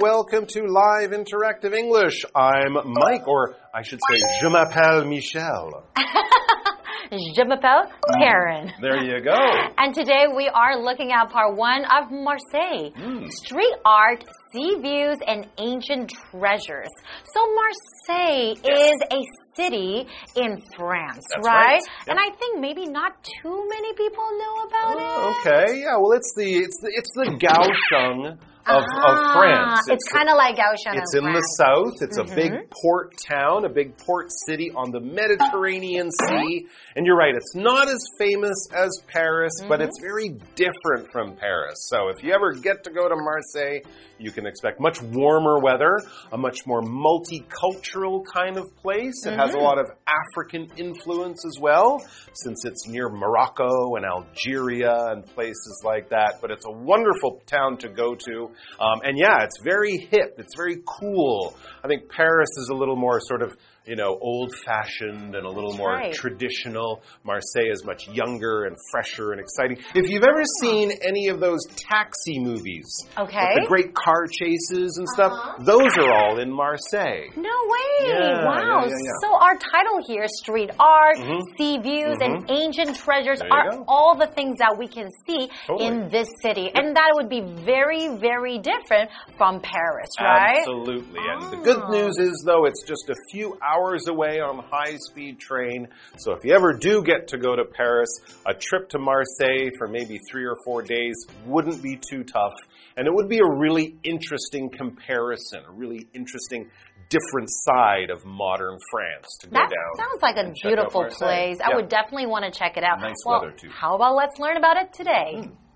Welcome to Live Interactive English. I'm Mike, or I should say, Je m'appelle Michel. Je m'appelle hmm. Karen. There you go. And today we are looking at part one of Marseille hmm. street art, sea views, and ancient treasures. So, Marseille is a city in France, right? right. And I think maybe not too many people know about it. Okay, yeah. Well, it's the it's the it's the Kaohsiung of, of Ah, France. It's, kind of like Kaohsiung It's in the south. It's a Mm-hmm. big port town, a big port city on the Mediterranean Sea. And you're right, it's not as famous as Paris, but Mm-hmm. it's very different from Paris. So if you ever get to go to Marseille, you can expect much warmer weather, a much more multicultural kind of place. It Mm-hmm. has a lot of African influence as well, since it's near Morocco and Algeria and places like that. But it's a wonderful town to go to. Um, and yeah, it's very hip, it's very cool. I think Paris is a little more sort of you know, old fashioned and a little more right. traditional. Marseille is much younger and fresher and exciting. If you've ever seen any of those taxi movies, Okay. the great car chases and stuff, uh-huh. those are all in Marseille. No way! Yeah, wow. yeah, yeah. So our title here, street art, mm-hmm. sea views, and mm-hmm. ancient treasures are go. all the things that we can see Totally. in this city. And that would be very, very different from Paris, right? Absolutely. And the good Ah. news is, though, it's just a few hours away on high speed train. So if you ever do get to go to Paris, a trip to Marseille for maybe three or four days wouldn't be too tough. And it would be a really interesting comparison, a really interesting different side of modern France to go That down. sounds like a and check out beautiful place. I would definitely want to check it out. Nice well, weather, too. How about let's learn about it today? Hmm.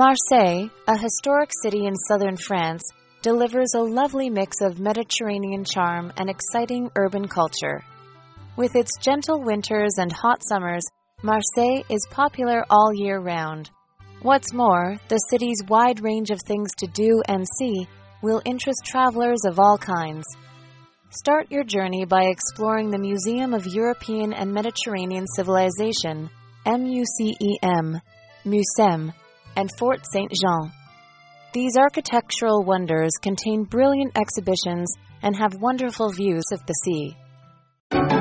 Marseille, a historic city in southern France, delivers a lovely mix of Mediterranean charm and exciting urban culture. With its gentle winters and hot summers, Marseille is popular all year round. What's more, the city's wide range of things to do and see will interest travelers of all kinds. Start your journey by exploring the Museum of European and Mediterranean Civilization, MUCEM, MUSEM, and Fort St. Jean. These architectural wonders contain brilliant exhibitions and have wonderful views of the sea.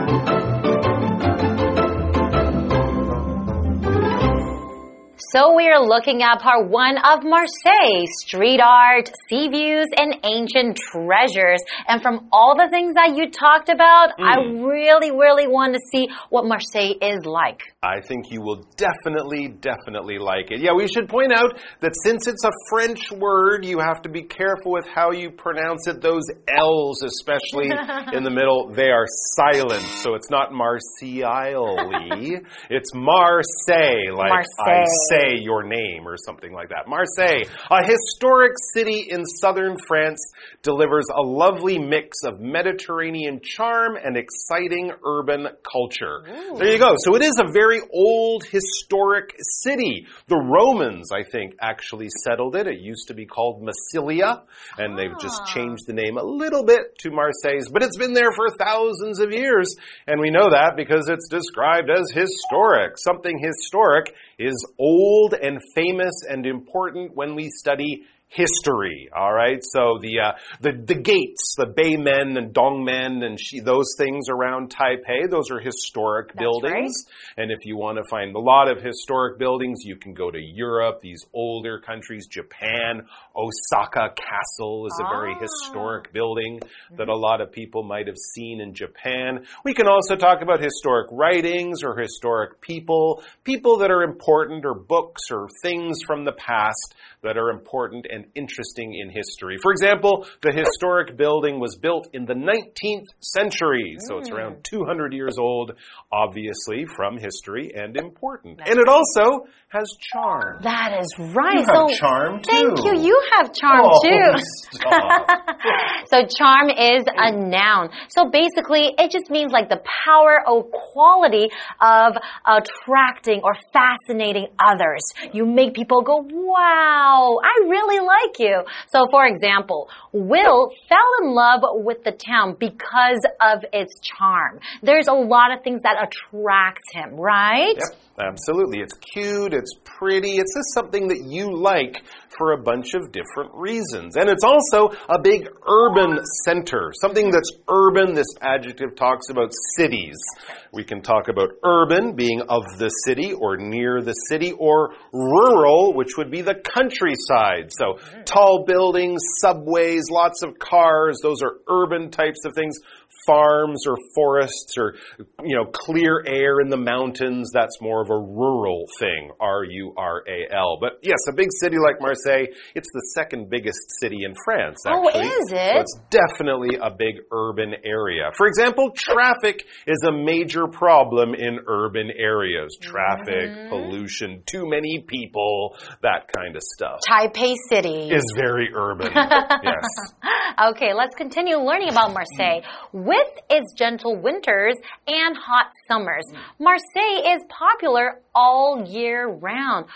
So we are looking at part one of Marseille, street art, sea views, and ancient treasures. And from all the things that you talked about, I mm. really, really want to see what Marseille is like. I think you will definitely, definitely like it. Yeah, we should point out that since it's a French word, you have to be careful with how you pronounce it. Those L's, especially in the middle, they are silent. So it's not Marseille, it's Marseille, like I Marseille. your name or something like that. Marseille, a historic city in southern France, delivers a lovely mix of Mediterranean charm and exciting urban culture. There you go. So it is a very old historic city. The Romans, I think, actually settled it. It used to be called Massilia, and they've just ah. changed the name a little bit to Marseille, but it's been there for thousands of years, and we know that because it's described as historic. Something historic is old and famous and important when we study history. All right, so the uh, the the gates, the Beimen and Dongmen and she, those things around Taipei, those are historic buildings. And if you want to find a lot of historic buildings, you can go to Europe. These older countries, Japan, Osaka Castle is a very historic building that a lot of people might have seen in Japan. We can also talk about historic writings or historic people, people that are important or books or things from the past that are important and interesting in history. For example, the historic building was built in the 19th century, so it's around mm. 200 years old, obviously from history and important. And it also has charm. That is right. You have so charm, Thank you. You have charm Oh, too. so charm is a noun. So basically, it just means like the power or quality of attracting or fascinating others. You make people go, wow, wow, I really like you. So, for example, Will fell in love with the town because of its charm. There's a lot of things that attract him, right? Yep. Absolutely. It's cute, it's pretty, it's just something that you like for a bunch of different reasons. And it's also a big urban center, something that's urban. This adjective talks about cities. We can talk about urban being of the city or near the city, or rural, which would be the countryside. So tall buildings, subways, lots of cars, those are urban types of things farms or forests or you know clear air in the mountains that's more of a rural thing R U R A L but yes a big city like Marseille it's the second biggest city in France Oh, is it? so it's definitely a big urban area for example traffic is a major problem in urban areas traffic Mm-hmm. pollution too many people that kind of stuff Taipei City. is very urban yes Okay, let's continue learning about Marseille. With its gentle winters and hot summers, Marseille is popular all year round.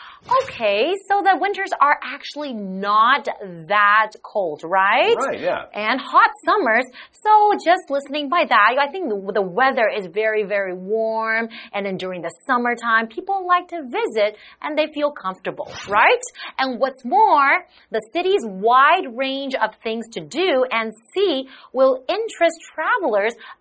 Okay, so the winters are actually not that cold, right? right yeah and hot summers. So just listening by that, I think the, the weather is very, very warm. And then during the summertime, people like to visit and they feel comfortable, right? And what's more, the city's wide range of things to do and see will interest travelers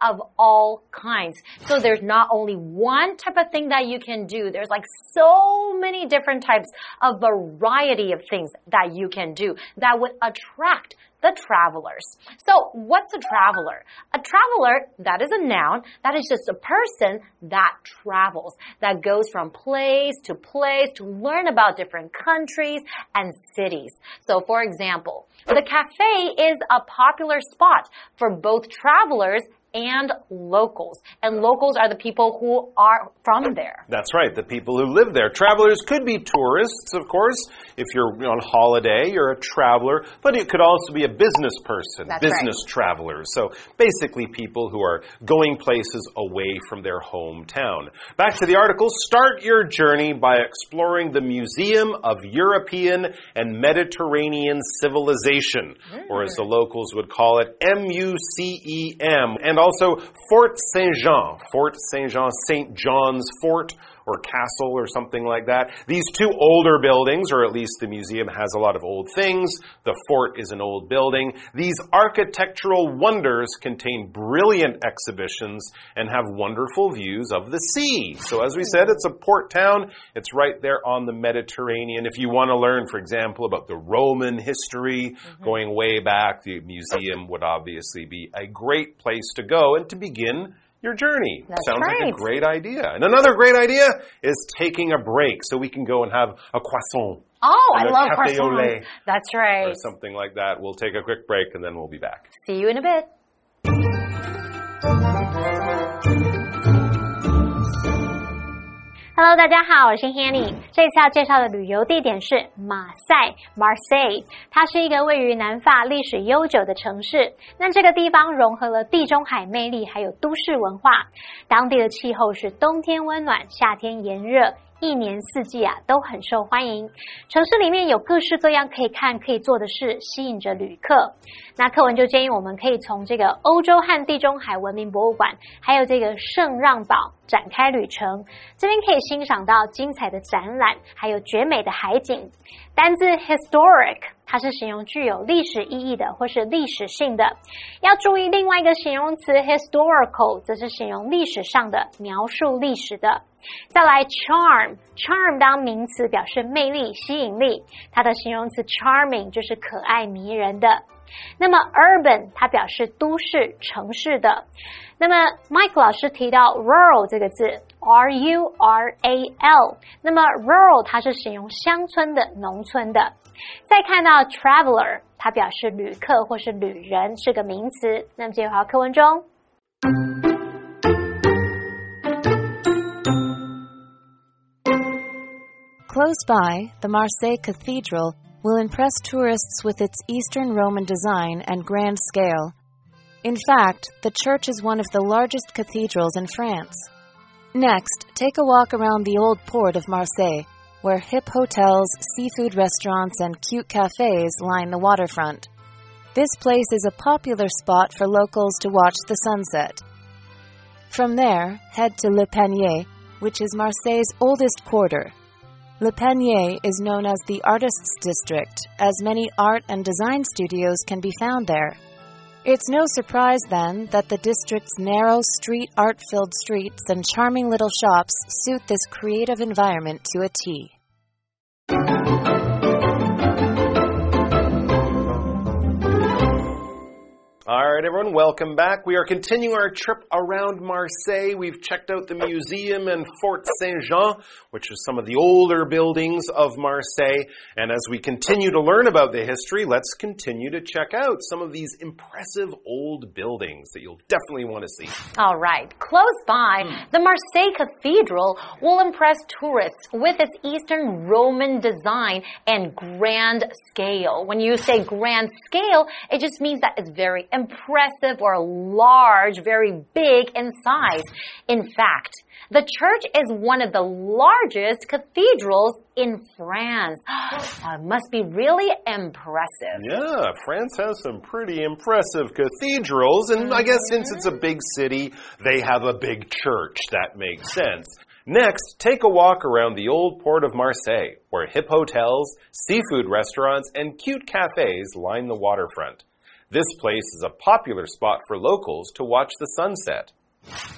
of all kinds. So there's not only one type of thing that you can do. There's like so many different types of variety of things that you can do that would attract the travelers. So, what's a traveler? A traveler, that is a noun, that is just a person that travels, that goes from place to place to learn about different countries and cities. So, for example, the cafe is a popular spot for both travelers and locals. And locals are the people who are from there. That's right, the people who live there. Travelers could be tourists, of course. If you're on holiday, you're a traveler, but it could also be a business person, That's business travelers. So basically, people who are going places away from their hometown. Back to the article start your journey by exploring the Museum of European and Mediterranean Civilization, or as the mm. locals would call it, M U C E M. And also Fort Saint Jean, Fort Saint Jean, St. John's Fort or castle or something like that. These two older buildings, or at least the museum has a lot of old things. The fort is an old building. These architectural wonders contain brilliant exhibitions and have wonderful views of the sea. So as we said, it's a port town. It's right there on the Mediterranean. If you want to learn, for example, about the Roman history mm-hmm. going way back, the museum would obviously be a great place to go and to begin your journey. That's Sounds like a great idea. And another great idea is taking a break so we can go and have a croissant Oh, I love croissants. That's or right. something like that. We'll take a quick break and then we'll be back. See you in a bit. Hello，大家好，我是 Hanny。这次要介绍的旅游地点是马赛 （Marseille），它是一个位于南法、历史悠久的城市。那这个地方融合了地中海魅力，还有都市文化。当地的气候是冬天温暖，夏天炎热。一年四季啊都很受欢迎。城市里面有各式各样可以看、可以做的事，吸引着旅客。那课文就建议我们可以从这个欧洲和地中海文明博物馆，还有这个圣让堡展开旅程。这边可以欣赏到精彩的展览，还有绝美的海景。单字 historic，它是形容具有历史意义的或是历史性的。要注意另外一个形容词 historical，则是形容历史上的、描述历史的。再来 charm，charm 当名词表示魅力、吸引力，它的形容词 charming 就是可爱迷人的。那么 urban 它表示都市、城市的。那么 Mike 老师提到 rural 这个字，R U R A L，那么 rural 它是形容乡村的、农村的。再看到 traveler，它表示旅客或是旅人，是个名词。那么这回到课文中。 Close by, the Marseille Cathedral will impress tourists with its Eastern Roman design and grand scale. In fact, the church is one of the largest cathedrals in France. Next, take a walk around the old port of Marseille. where hip hotels, seafood restaurants, and cute cafes line the waterfront. This place is a popular spot for locals to watch the sunset. From there, head to Le Panier, which is Marseille's oldest quarter. Le Panier is known as the Artists District, as many art and design studios can be found there. It's no surprise, then, that the district's narrow, street art filled streets and charming little shops suit this creative environment to a T. Thank you. All right, everyone, welcome back. We are continuing our trip around Marseille. We've checked out the museum and Fort Saint Jean, which is some of the older buildings of Marseille. And as we continue to learn about the history, let's continue to check out some of these impressive old buildings that you'll definitely want to see. All right. Close by, hmm. the Marseille Cathedral will impress tourists with its Eastern Roman design and grand scale. When you say grand scale, it just means that it's very impressive or large, very big in size. In fact, the church is one of the largest cathedrals in France. It must be really impressive. Yeah, France has some pretty impressive cathedrals, and I guess since it's a big city, they have a big church. That makes sense. Next, take a walk around the old port of Marseille, where hip hotels, seafood restaurants, and cute cafes line the waterfront. This place is a popular spot for locals to watch the sunset.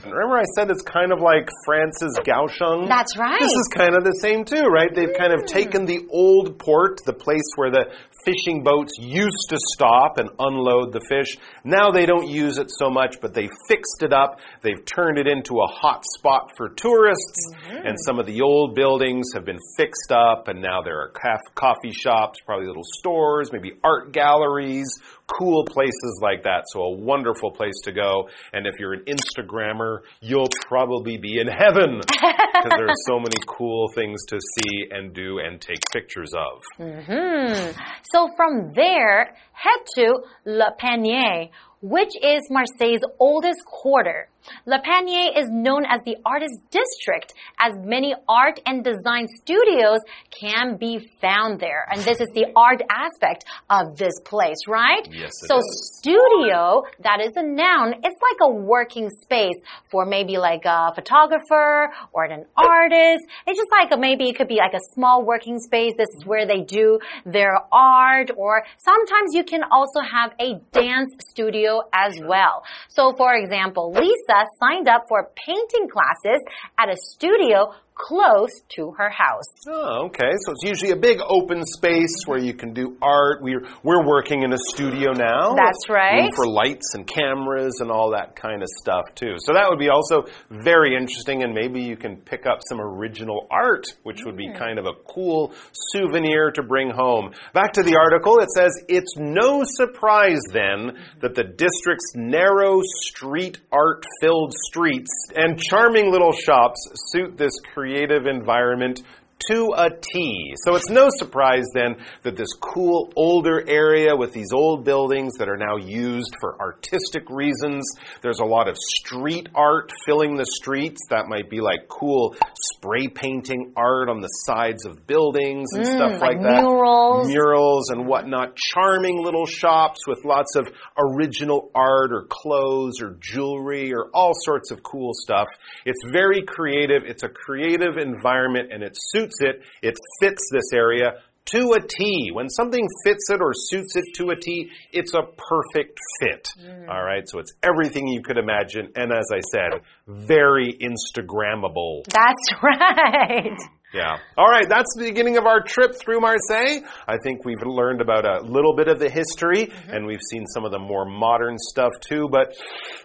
And remember, I said it's kind of like France's Kaohsiung? That's right. This is kind of the same, too, right? They've kind of mm. taken the old port, the place where the fishing boats used to stop and unload the fish. Now they don't use it so much, but they fixed it up. They've turned it into a hot spot for tourists. Mm-hmm. And some of the old buildings have been fixed up, and now there are coffee shops, probably little stores, maybe art galleries, cool places like that. So, a wonderful place to go. And if you're an Instagrammer, you'll probably be in heaven because there are so many cool things to see and do and take pictures of. Hmm. So from there, head to Le Panier, which is Marseille's oldest quarter. Le Panier is known as the artist district, as many art and design studios can be found there. And this is the art aspect of this place, right? Yes, so is. studio, that is a noun. It's like a working space for maybe like a photographer or an artist. It's just like a, maybe it could be like a small working space. This is where they do their art or sometimes you can also have a dance studio as well. So for example, Lisa signed up for painting classes at a studio close to her house. Oh, okay. So it's usually a big open space where you can do art. We're we're working in a studio now. That's right. Room for lights and cameras and all that kind of stuff too. So that would be also very interesting, and maybe you can pick up some original art, which would be hmm. kind of a cool souvenir to bring home. Back to the article, it says it's no surprise then that the district's narrow street art filled streets and charming little shops suit this creative environment to a T. So it's no surprise then that this cool older area with these old buildings that are now used for artistic reasons, there's a lot of street art filling the streets. That might be like cool spray painting art on the sides of buildings and stuff Mm, like like, that. murals. Murals and whatnot. Charming little shops with lots of original art or clothes or jewelry or all sorts of cool stuff. It's very creative. It's a creative environment and it suits it. It fits this area to a T. When something fits it or suits it to a T, it's a perfect fit. Mm. All right. So it's everything you could imagine. And as I said, very Instagrammable. That's right. Yeah. All right, that's the beginning of our trip through Marseille. I think we've learned about a little bit of the history mm-hmm. and we've seen some of the more modern stuff too, but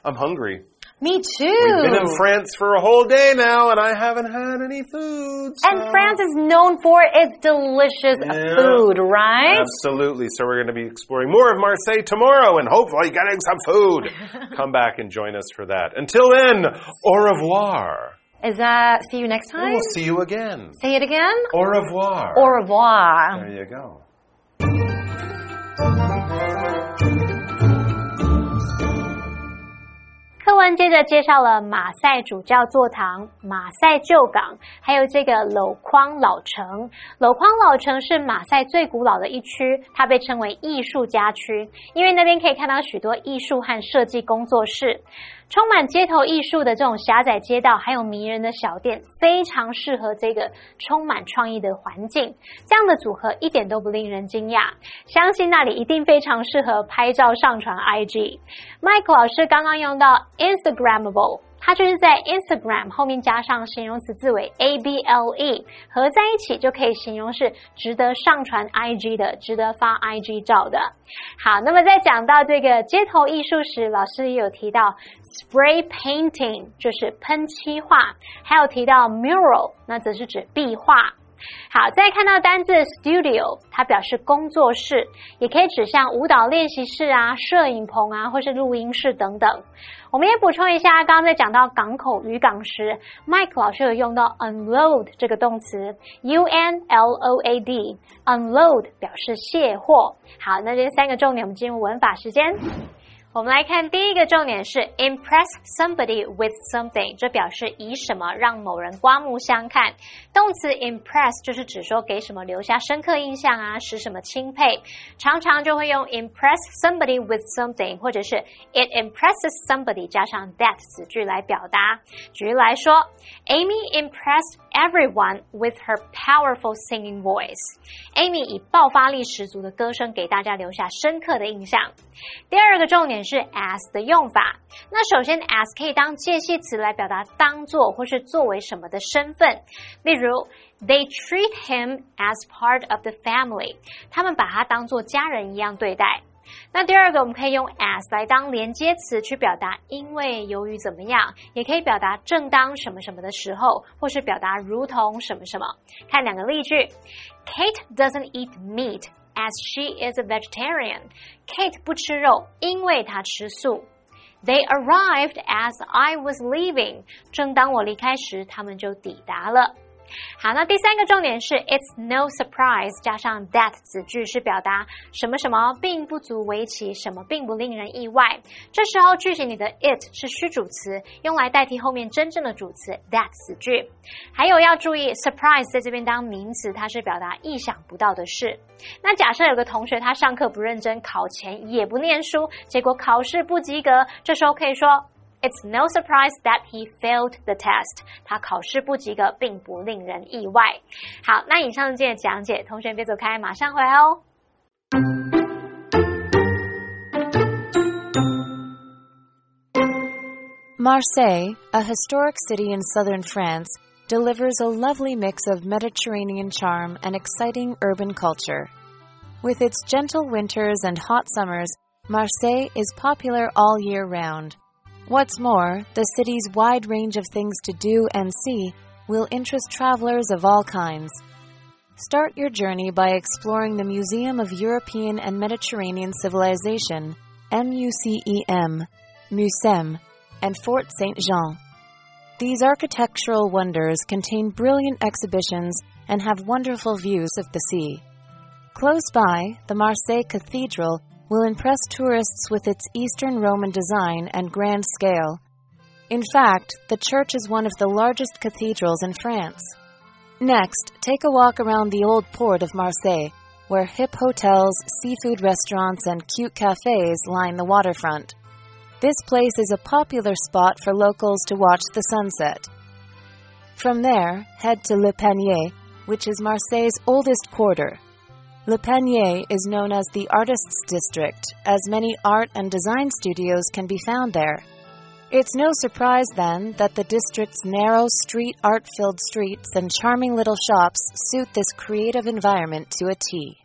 I'm hungry. Me too. We've been in France for a whole day now and I haven't had any food. And France is known for its delicious Yeah. food, right? Absolutely. So we're going to be exploring more of Marseille tomorrow and hopefully getting some food. Come back and join us for that. Until then, au revoir. Is that see you next time? We'll see you again. Say it again. Au revoir. Au revoir. There you go. 接着介绍了马赛主教座堂、马赛旧港，还有这个娄匡老城。娄匡老城是马赛最古老的一区，它被称为艺术家区，因为那边可以看到许多艺术和设计工作室。充满街头艺术的这种狭窄街道，还有迷人的小店，非常适合这个充满创意的环境。这样的组合一点都不令人惊讶，相信那里一定非常适合拍照上传 IG。Mike 老师刚刚用到 Instagramable。它就是在 Instagram 后面加上形容词字尾 able，合在一起就可以形容是值得上传 IG 的，值得发 IG 照的。好，那么在讲到这个街头艺术时，老师也有提到 spray painting，就是喷漆画，还有提到 mural，那则是指壁画。好，再看到单字 studio，它表示工作室，也可以指向舞蹈练习室啊、摄影棚啊，或是录音室等等。我们也补充一下，刚刚在讲到港口渔港时，Mike 老师有用到 unload 这个动词，U N L O A D，unload 表示卸货。好，那这三个重点，我们进入文法时间。我们来看第一个重点是 impress somebody with something，这表示以什么让某人刮目相看。动词 impress 就是指说给什么留下深刻印象啊，使什么钦佩。常常就会用 impress somebody with something，或者是 it impresses somebody 加上 that 子句来表达。举例来说，Amy impress everyone with her powerful singing voice。Amy 以爆发力十足的歌声给大家留下深刻的印象。第二个重点是 as 的用法。那首先 as 可以当介系词来表达当做或是作为什么的身份，例如 they treat him as part of the family，他们把他当做家人一样对待。那第二个，我们可以用 as 来当连接词去表达因为、由于怎么样，也可以表达正当什么什么的时候，或是表达如同什么什么。看两个例句：Kate doesn't eat meat as she is a vegetarian. Kate 不吃肉，因为她吃素。They arrived as I was leaving. 正当我离开时，他们就抵达了。好，那第三个重点是 it's no surprise 加上 that 子句是表达什么什么并不足为奇，什么并不令人意外。这时候句型里的 it 是虚主词，用来代替后面真正的主词 that 子句。还有要注意，surprise 在这边当名词，它是表达意想不到的事。那假设有个同学他上课不认真，考前也不念书，结果考试不及格，这时候可以说。It's no surprise that he failed the test。他考试不及格，并不令人意外。好，那以上这些讲解，同学别走开，马上回来哦。Marseille, a historic city in southern France, delivers a lovely mix of Mediterranean charm and exciting urban culture. With its gentle winters and hot summers, Marseille is popular all year round. What's more, the city's wide range of things to do and see will interest travelers of all kinds. Start your journey by exploring the Museum of European and Mediterranean Civilization, MUCEM, MUSEM, and Fort St. Jean. These architectural wonders contain brilliant exhibitions and have wonderful views of the sea. Close by, the Marseille Cathedral will impress tourists with its Eastern Roman design and grand scale. In fact, the church is one of the largest cathedrals in France. Next, take a walk around the old port of Marseille, where hip hotels, seafood restaurants, and cute cafes line the waterfront. This place is a popular spot for locals to watch the sunset. From there, head to Le Panier, which is Marseille's oldest quarter. Le Panier is known as the Artists District, as many art and design studios can be found there. It's no surprise, then, that the district's narrow, street art filled streets and charming little shops suit this creative environment to a T.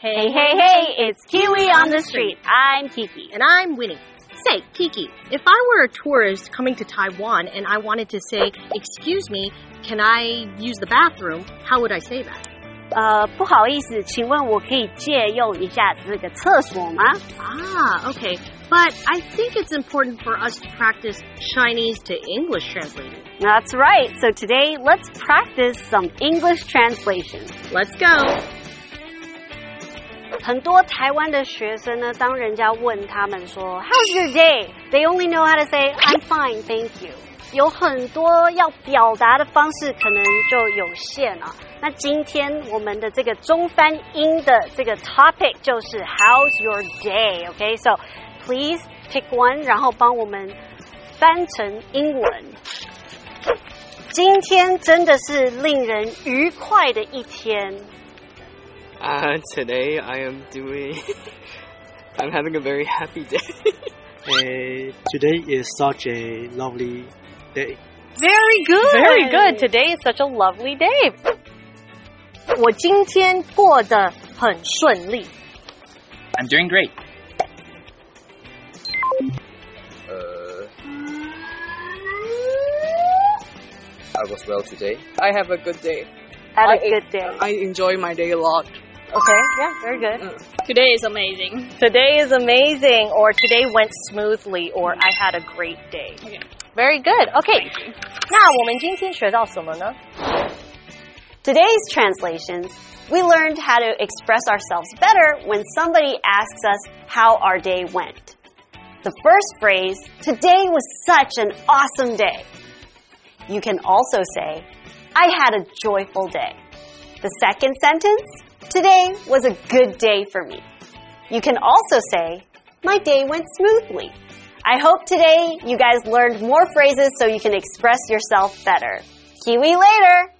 Hey, hey, hey, it's Kiwi on the street. I'm Kiki. And I'm Winnie. Say, Kiki, if I were a tourist coming to Taiwan and I wanted to say, Excuse me, can I use the bathroom? How would I say that? 呃，不好意思，请问我可以借用一下这个厕所吗？ Ah, okay. But I think it's important for us to practice Chinese to English translating. That's right. So today, let's practice some English translation. Let's go. 很多台湾的学生呢，当人家问他们说 How's your day? They only know how to say I'm fine, thank you. 有很多要表达的方式，可能就有限啊。那今天我们的这个中翻英的这个 topic 就是 How's your day? OK, so please pick one，然后帮我们翻成英文。今天真的是令人愉快的一天。Uh, today I am doing. I'm having a very happy day. Uh, today is such a lovely day. Very good. Very good. Today is such a lovely day. 我今天过得很顺利。 I'm doing great. Uh, I was well today. I have a good day. Had I- a good day. I enjoy my day a lot. Okay, yeah, very good. Today is amazing. Today is amazing, or today went smoothly, or I had a great day. Okay. Very good. Okay. 那我们今天学到什么呢？ Today's translations, we learned how to express ourselves better when somebody asks us how our day went. The first phrase, today was such an awesome day. You can also say, I had a joyful day. The second sentence, today was a good day for me. You can also say, my day went smoothly. I hope today you guys learned more phrases so you can express yourself better. Kiwi later!